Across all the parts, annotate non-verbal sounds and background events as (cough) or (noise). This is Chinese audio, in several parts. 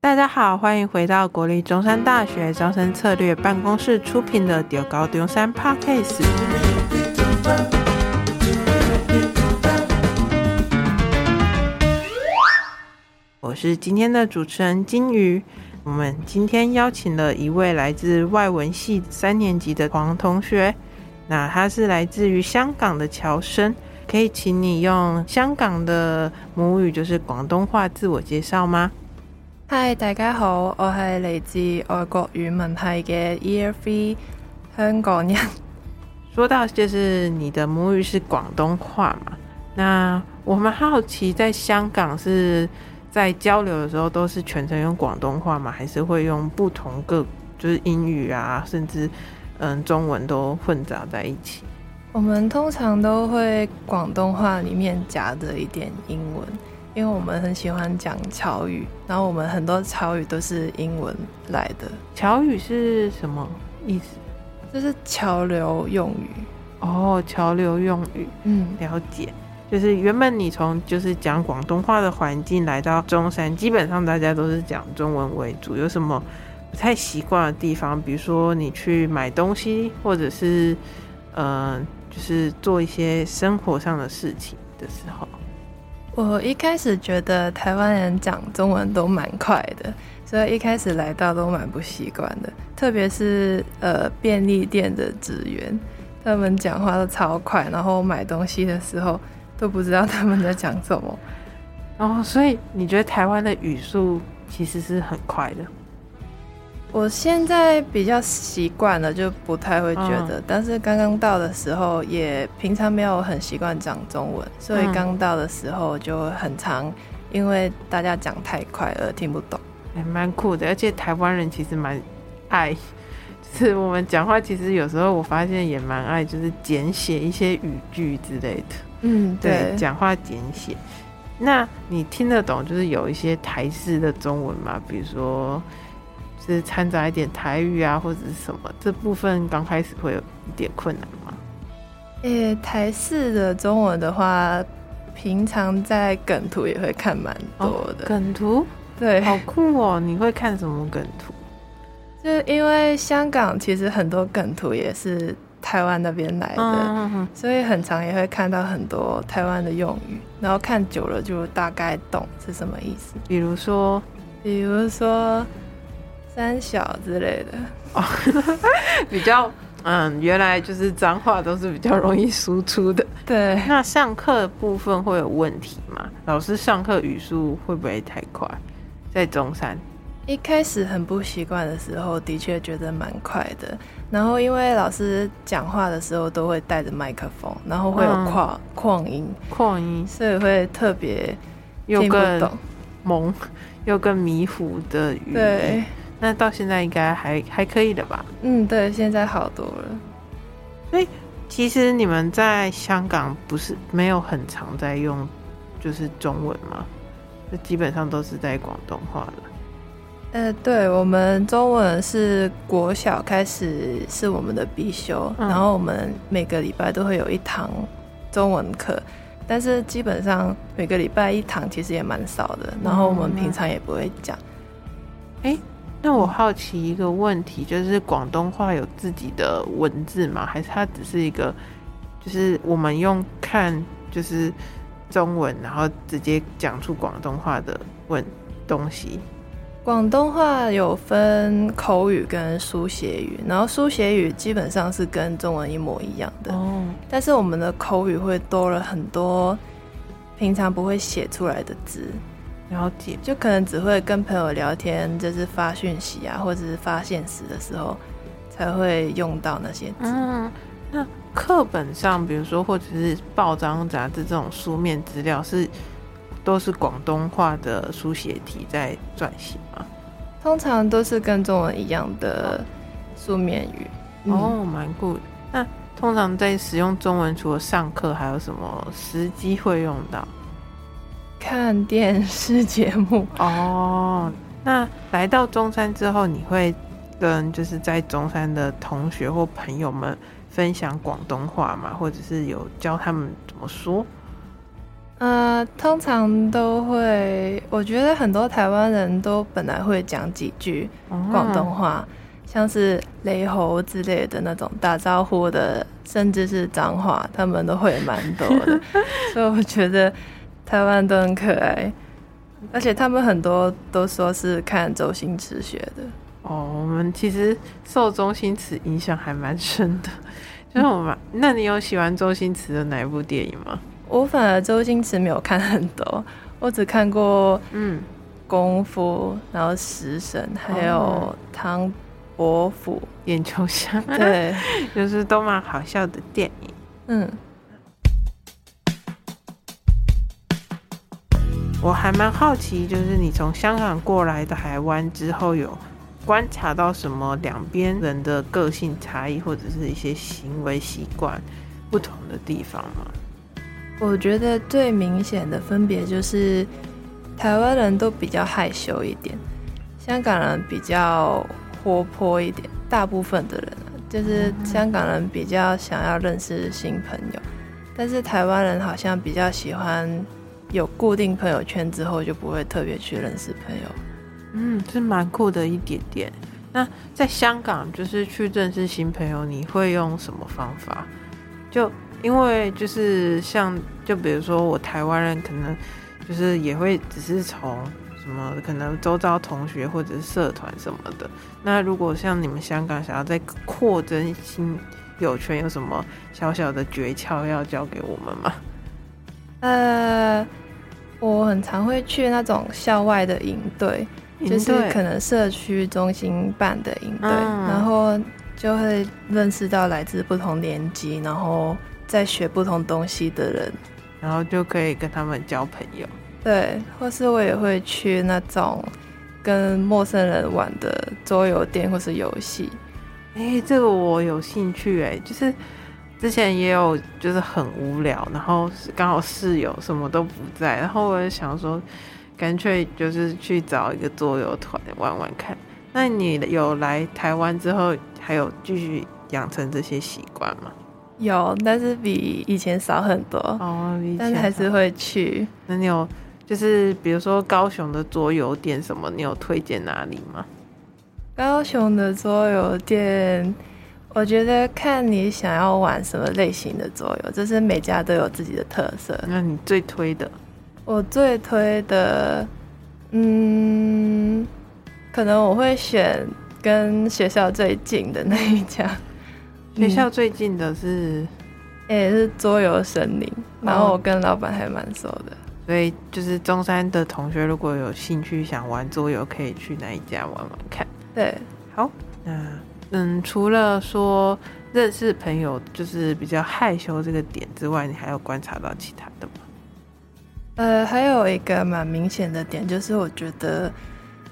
大家好，欢迎回到国立中山大学招生策略办公室出品的《中高中山 Podcast》。我是今天的主持人金鱼。我们今天邀请了一位来自外文系三年级的黄同学，那他是来自于香港的侨生，可以请你用香港的母语，就是广东话，自我介绍吗？嗨，大家好，我系来自外国语文系嘅 Year Three 香港人。(laughs) 说到就是你的母语是广东话嘛？那我们好奇，在香港是在交流的时候都是全程用广东话吗？还是会用不同个就是英语啊，甚至嗯中文都混杂在一起？我们通常都会广东话里面夹着一点英文。因为我们很喜欢讲侨语，然后我们很多侨语都是英文来的。侨语是什么意思？就是潮流用语。哦，潮流用语，嗯，了解。就是原本你从就是讲广东话的环境来到中山，基本上大家都是讲中文为主。有什么不太习惯的地方？比如说你去买东西，或者是嗯、呃，就是做一些生活上的事情的时候。我一开始觉得台湾人讲中文都蛮快的，所以一开始来到都蛮不习惯的。特别是呃便利店的职员，他们讲话都超快，然后买东西的时候都不知道他们在讲什么。哦，所以你觉得台湾的语速其实是很快的？我现在比较习惯了，就不太会觉得。嗯、但是刚刚到的时候，也平常没有很习惯讲中文，所以刚到的时候就很常，因为大家讲太快而听不懂。还蛮酷的，而且台湾人其实蛮爱，就是我们讲话其实有时候我发现也蛮爱，就是简写一些语句之类的。嗯，对，讲话简写。那你听得懂就是有一些台式的中文吗？比如说。是掺杂一点台语啊，或者是什么？这部分刚开始会有一点困难吗？诶、欸，台式的中文的话，平常在梗图也会看蛮多的。哦、梗图？对，好酷哦！你会看什么梗图？(laughs) 就因为香港其实很多梗图也是台湾那边来的，嗯嗯嗯，所以很常也会看到很多台湾的用语，然后看久了就大概懂是什么意思。比如说，比如说。三小之类的哦，(laughs) 比较嗯，原来就是脏话都是比较容易输出的。对，那上课部分会有问题吗？老师上课语速会不会太快？在中山一开始很不习惯的时候，的确觉得蛮快的。然后因为老师讲话的时候都会带着麦克风，然后会有扩扩音，扩音，所以会特别又更懵又更迷糊的语。对。那到现在应该还还可以的吧？嗯，对，现在好多了。所以其实你们在香港不是没有很常在用，就是中文吗？就基本上都是在广东话了。呃，对，我们中文是国小开始是我们的必修，嗯、然后我们每个礼拜都会有一堂中文课，但是基本上每个礼拜一堂其实也蛮少的。然后我们平常也不会讲。哎、嗯。欸那我好奇一个问题，就是广东话有自己的文字吗？还是它只是一个，就是我们用看就是中文，然后直接讲出广东话的文东西？广东话有分口语跟书写语，然后书写语基本上是跟中文一模一样的，哦，但是我们的口语会多了很多平常不会写出来的字。了解，就可能只会跟朋友聊天，就是发讯息啊，或者是发现实的时候才会用到那些字。嗯，那课本上，比如说或者是报章杂志这种书面资料，是都是广东话的书写体在撰写吗？通常都是跟中文一样的书面语。哦，蛮酷的。那通常在使用中文，除了上课，还有什么时机会用到？看电视节目哦。那来到中山之后，你会跟就是在中山的同学或朋友们分享广东话吗？或者是有教他们怎么说？呃，通常都会，我觉得很多台湾人都本来会讲几句广东话，哦、像是雷猴之类的那种打招呼的，甚至是脏话，他们都会蛮多的。(laughs) 所以我觉得台湾都很可爱，而且他们很多都说是看周星驰学的。哦，我们其实受周星驰影响还蛮深的，(laughs) 就是我们，嗯、那你有喜欢周星驰的哪一部电影吗？我反而周星驰没有看很多，(laughs) 我只看过嗯。功夫，然后食神，还有唐伯虎。点秋香，对，(laughs) 就是都蛮好笑的电影。嗯，我还蛮好奇，就是你从香港过来的台湾之后，有观察到什么两边人的个性差异，或者是一些行为习惯不同的地方吗？我觉得最明显的分别就是，台湾人都比较害羞一点，香港人比较活泼一点。大部分的人就是香港人比较想要认识新朋友，但是台湾人好像比较喜欢有固定朋友圈之后就不会特别去认识朋友。嗯，是蛮酷的一点点。那在香港就是去认识新朋友，你会用什么方法？就因为就是像，就比如说我台湾人可能就是也会只是从什么可能周遭同学或者是社团什么的。那如果像你们香港想要再扩增新友圈，有什么小小的诀窍要教给我们吗？呃，我很常会去那种校外的营队，就是可能社区中心办的营队，嗯、然后就会认识到来自不同年级，然后。在学不同东西的人，然后就可以跟他们交朋友。对，或是我也会去那种跟陌生人玩的桌游店或是游戏。哎、欸，这个我有兴趣哎，就是之前也有，就是很无聊，然后刚好室友什么都不在，然后我就想说，干脆就是去找一个桌游团玩玩看。那你有来台湾之后，还有继续养成这些习惯吗？有，但是比以前少很多哦。但是还是会去。那你有就是比如说高雄的桌游店什么，你有推荐哪里吗？高雄的桌游店，我觉得看你想要玩什么类型的桌游，就是每家都有自己的特色。那你最推的？我最推的，嗯，可能我会选跟学校最近的那一家。(laughs) 学校最近的是，也、嗯欸、是桌游森林，然后我跟老板还蛮熟的，所以就是中山的同学如果有兴趣想玩桌游，可以去那一家玩玩看。对，好，那嗯，除了说认识朋友就是比较害羞这个点之外，你还有观察到其他的吗？呃，还有一个蛮明显的点，就是我觉得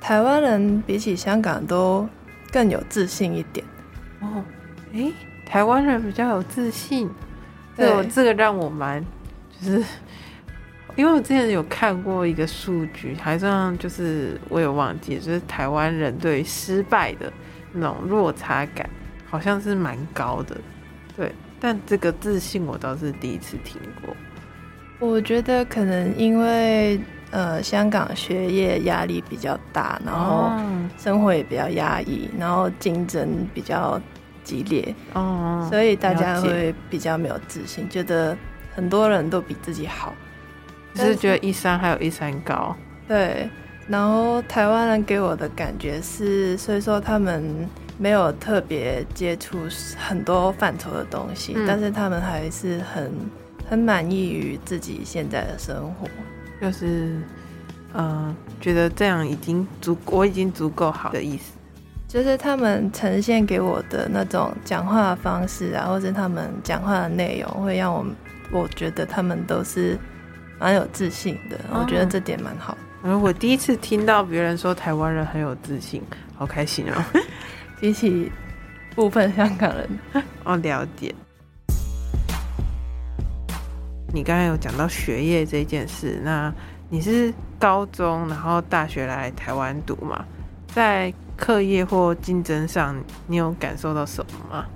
台湾人比起香港都更有自信一点哦，诶、欸。台湾人比较有自信，对，我这个让我蛮就是，因为我之前有看过一个数据，好像就是我也忘记，就是台湾人对失败的那种落差感好像是蛮高的，对，但这个自信我倒是第一次听过。我觉得可能因为呃香港学业压力比较大，然后生活也比较压抑，然后竞争比较。激烈哦，所以大家会比较没有自信，觉得很多人都比自己好，就是觉得一山还有一山高。对，然后台湾人给我的感觉是，所以说他们没有特别接触很多范畴的东西，嗯，但是他们还是很很满意于自己现在的生活，就是嗯，呃，觉得这样已经足，我已经足够好的意思。就是他们呈现给我的那种讲话的方式啊，或是他们讲话的内容，会让我我觉得他们都是蛮有自信的。哦、我觉得这点蛮好。嗯，我第一次听到别人说台湾人很有自信，好开心哦！(laughs) 比起部分香港人，(laughs) 哦，了解。你刚才有讲到学业这件事，那你是高中然后大学来台湾读嘛？在课业或竞争上，你有感受到什么吗？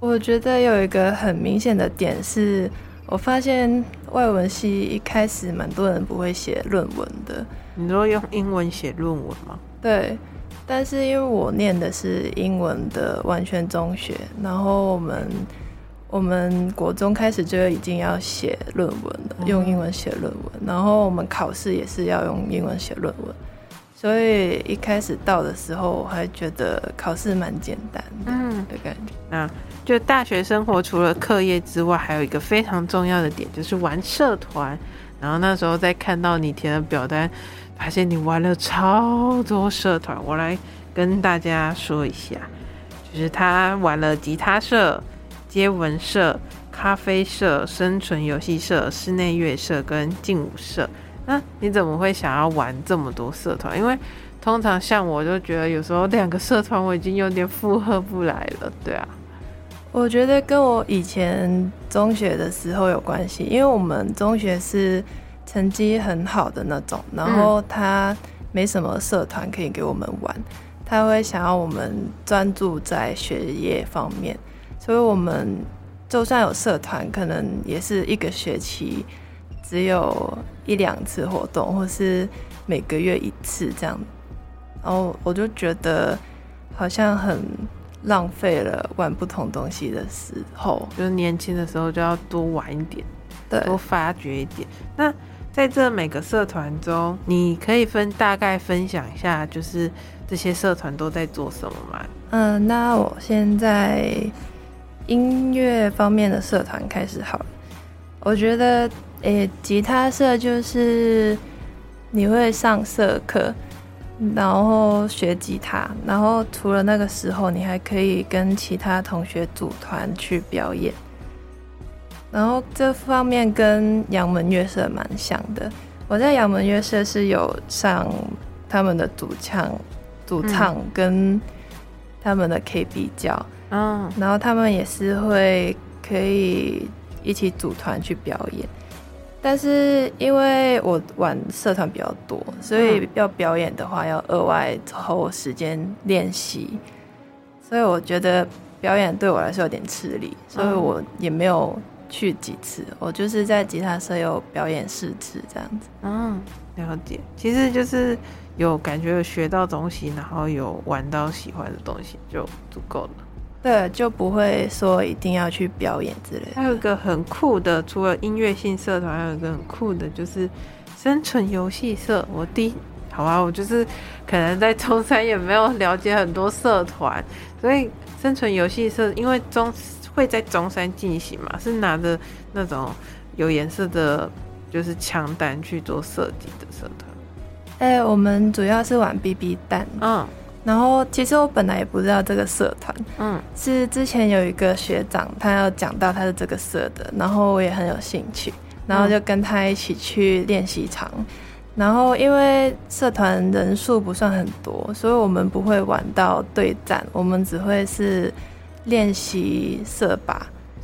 我觉得有一个很明显的点是，我发现外文系一开始蛮多人不会写论文的。你说用英文写论文吗？对，但是因为我念的是英文的完全中学，然后我们我们国中开始就已经要写论文了，用英文写论文，然后我们考试也是要用英文写论文。所以一开始到的时候，我还觉得考试蛮简单的，嗯的感觉。那就大学生活除了课业之外，还有一个非常重要的点，就是玩社团。然后那时候在看到你填的表单，发现你玩了超多社团。我来跟大家说一下，就是他玩了吉他社、接文社、咖啡社、生存游戏社、室内乐社跟劲舞社。那你怎么会想要玩这么多社团？因为通常像我就觉得有时候两个社团我已经有点负荷不来了，对啊。我觉得跟我以前中学的时候有关系，因为我们中学是成绩很好的那种，然后他没什么社团可以给我们玩，他会想要我们专注在学业方面，所以我们就算有社团，可能也是一个学期。只有一两次活动，或是每个月一次这样，然后我就觉得好像很浪费了玩不同东西的时候。就是年轻的时候就要多玩一点，对，多发掘一点。那在这每个社团中，你可以分大概分享一下，就是这些社团都在做什么吗？嗯，那我现在音乐方面的社团开始好了，我觉得。诶、欸，吉他社就是你会上社课，然后学吉他，然后除了那个时候，你还可以跟其他同学组团去表演。然后这方面跟杨门乐社蛮像的。我在杨门乐社是有上他们的主唱、主唱跟他们的 KB 教，嗯，然后他们也是会可以一起组团去表演。但是因为我玩社团比较多，所以要表演的话要额外抽时间练习，所以我觉得表演对我来说有点吃力，所以我也没有去几次。我就是在吉他社有表演四次这样子。嗯，了解。其实就是有感觉有学到东西，然后有玩到喜欢的东西就足够了。对，就不会说一定要去表演之类的。还有一个很酷的，除了音乐性社团，还有一个很酷的，就是生存游戏社。我第一，好吧，我就是可能在中山也没有了解很多社团，所以生存游戏社因为中会在中山进行嘛，是拿着那种有颜色的，就是枪弹去做设计的社团。哎、欸，我们主要是玩 BB 弹，嗯。然后其实我本来也不知道这个社团，嗯，是之前有一个学长他要讲到他是这个社的，然后我也很有兴趣，然后就跟他一起去练习场，嗯、然后因为社团人数不算很多，所以我们不会玩到对战，我们只会是练习射靶。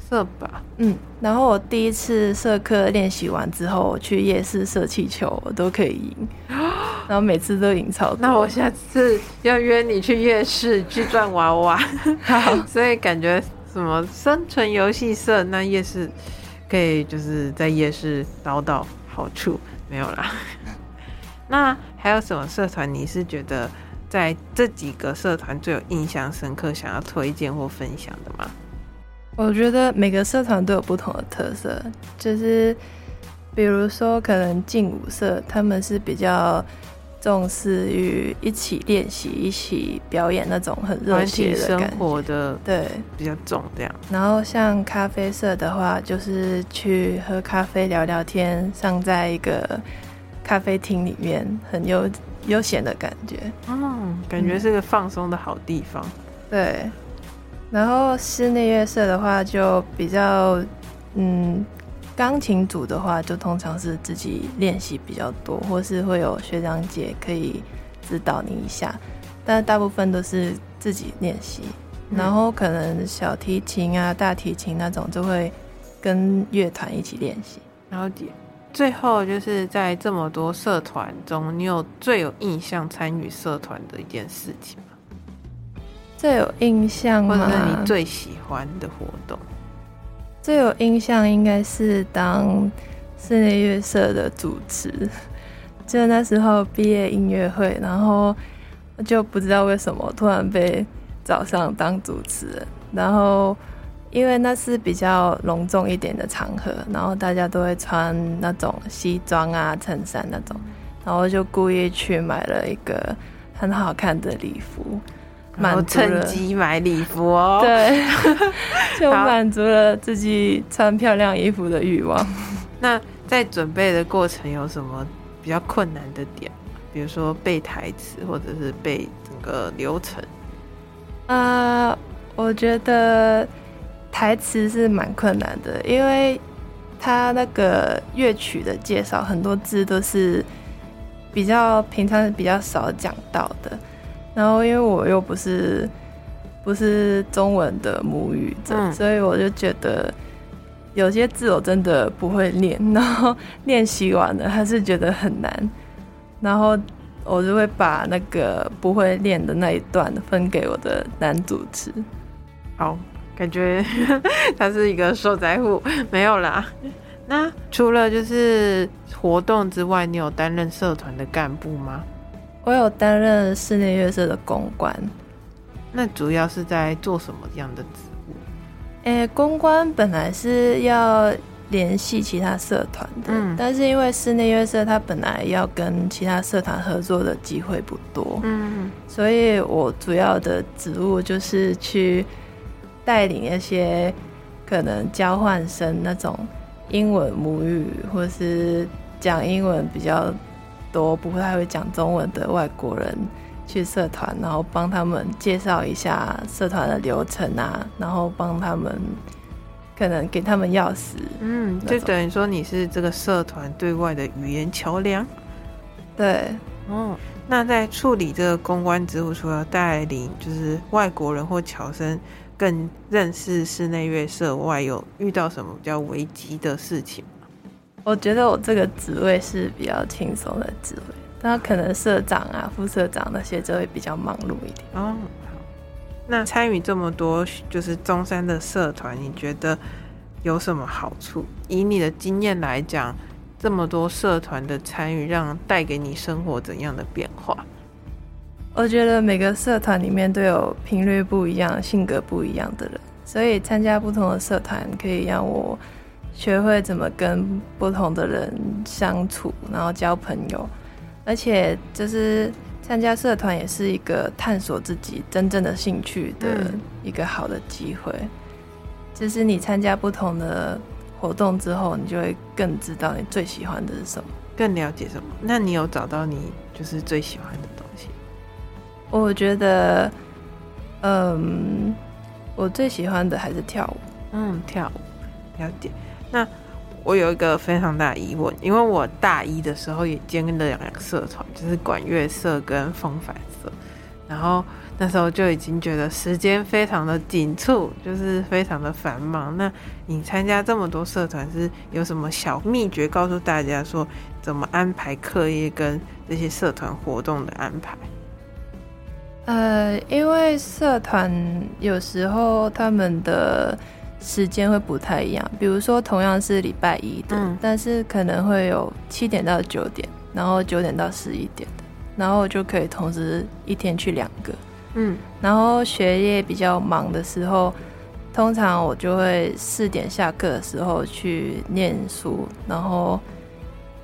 射靶，嗯，然后我第一次社课练习完之后，我去夜市射气球，我都可以赢，(gasps) 然后每次都赢超多。那我下次要约你去夜市去转娃娃，好，(laughs) 所以感觉什么生存游戏社，那夜市可以就是在夜市捞到好处，没有啦。(laughs) 那还有什么社团你是觉得在这几个社团最有印象深刻，想要推荐或分享的吗？我觉得每个社团都有不同的特色，就是比如说可能劲舞社，他们是比较重视于一起练习、一起表演那种很热血的感觉，生活的对比较重这样。然后像咖啡社的话，就是去喝咖啡、聊聊天，上在一个咖啡厅里面，很悠悠闲的感觉。嗯，感觉是个放松的好地方。对。然后室内乐社的话就比较，嗯，钢琴组的话就通常是自己练习比较多，或是会有学长姐可以指导你一下，但大部分都是自己练习。然后可能小提琴啊、大提琴那种就会跟乐团一起练习。了解。最后就是在这么多社团中，你有最有印象参与社团的一件事情？最有印象吗？或者是你最喜欢的活动？最有印象应该是当室内乐社的主持。(laughs) 就那时候毕业音乐会，然后就不知道为什么突然被找上当主持人，然后因为那是比较隆重一点的场合，然后大家都会穿那种西装啊、衬衫那种，然后就故意去买了一个很好看的礼服，然后趁机买礼服哦，对，(laughs) 就满足了自己穿漂亮衣服的欲望。(laughs) 那在准备的过程有什么？比较困难的点，比如说背台词，或者是背整个流程。啊、呃，我觉得台词是蛮困难的，因为他那个乐曲的介绍，很多字都是比较平常比较少讲到的。然后因为我又不是不是中文的母语者，嗯、所以我就觉得。有些字我真的不会念，然后练习完了还是觉得很难，然后我就会把那个不会练的那一段分给我的男主持。好，感觉 (laughs) 他是一个受灾户，没有啦。那除了就是活动之外，你有担任社团的干部吗？我有担任室内乐社的公关。那主要是在做什么样的职务？诶，公关本来是要联系其他社团的，嗯，但是因为室内乐社它本来要跟其他社团合作的机会不多，嗯，所以我主要的职务就是去带领一些可能交换生那种英文母语或是讲英文比较多，不太会讲中文的外国人。去社团，然后帮他们介绍一下社团的流程啊，然后帮他们可能给他们钥匙，嗯，就等于说你是这个社团对外的语言桥梁。对，哦，那在处理这个公关职务，除了带领就是外国人或侨生更认识室内乐社外，有遇到什么比较危急的事情吗？我觉得我这个职位是比较轻松的职位。那可能社长啊、副社长那些就会比较忙碌一点哦。好，那参与这么多就是中山的社团，你觉得有什么好处？以你的经验来讲，这么多社团的参与，让带给你生活怎样的变化？我觉得每个社团里面都有频率不一样、性格不一样的人，所以参加不同的社团可以让我学会怎么跟不同的人相处，然后交朋友。而且，就是参加社团也是一个探索自己真正的兴趣的一个好的机会。嗯、就是你参加不同的活动之后，你就会更知道你最喜欢的是什么，更了解什么。那你有找到你就是最喜欢的东西？我觉得，嗯，我最喜欢的还是跳舞。嗯，跳舞，了解。那。我有一个非常大的疑问，因为我大一的时候也兼了两个社团，就是管乐社跟风帆社，然后那时候就已经觉得时间非常的紧促，就是非常的繁忙。那你参加这么多社团，是有什么小秘诀告诉大家说怎么安排课业跟这些社团活动的安排？呃，因为社团有时候他们的。时间会不太一样，比如说同样是礼拜一的，嗯、但是可能会有七点到九点，然后九点到十一点的，然后就可以同时一天去两个。嗯，然后学业比较忙的时候，通常我就会四点下课的时候去念书，然后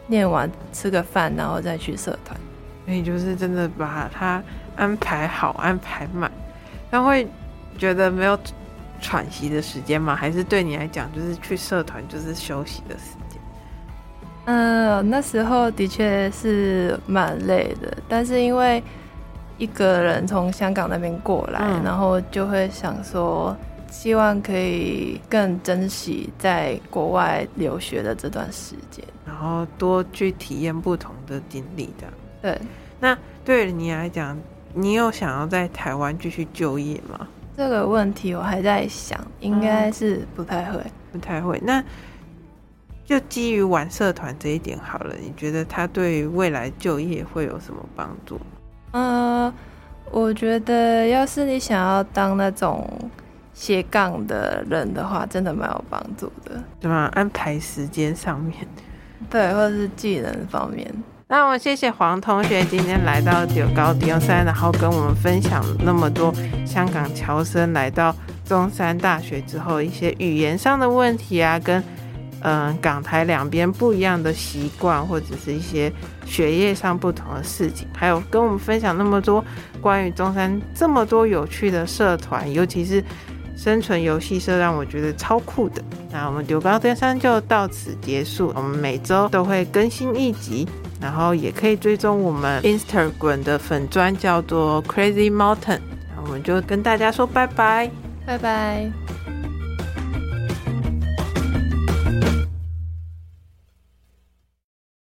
念完吃个饭，然后再去社团。所以就是真的把它安排好，安排满，但会觉得没有。喘息的时间吗？还是对你来讲，就是去社团就是休息的时间？嗯、呃，那时候的确是蛮累的，但是因为一个人从香港那边过来，嗯、然后就会想说，希望可以更珍惜在国外留学的这段时间，然后多去体验不同的经历，这样。对，那对于你来讲，你有想要在台湾继续就业吗？这个问题我还在想，应该是不太会，嗯、不太会。那就基于玩社团这一点好了，你觉得他对未来就业会有什么帮助？嗯，我觉得要是你想要当那种斜杠的人的话，真的蛮有帮助的。对吗？安排时间上面，对，或者是技能方面。那我谢谢黄同学今天来到九高中山，然后跟我们分享那么多香港侨生来到中山大学之后一些语言上的问题啊，跟嗯、港台两边不一样的习惯，或者是一些学业上不同的事情，还有跟我们分享那么多关于中山这么多有趣的社团，尤其是生存游戏社，让我觉得超酷的。那我们九高登山就到此结束，我们每周都会更新一集。然后也可以追踪我们 Instagram 的粉砖，叫做 Crazy Mountain。那我们就跟大家说拜拜，拜拜。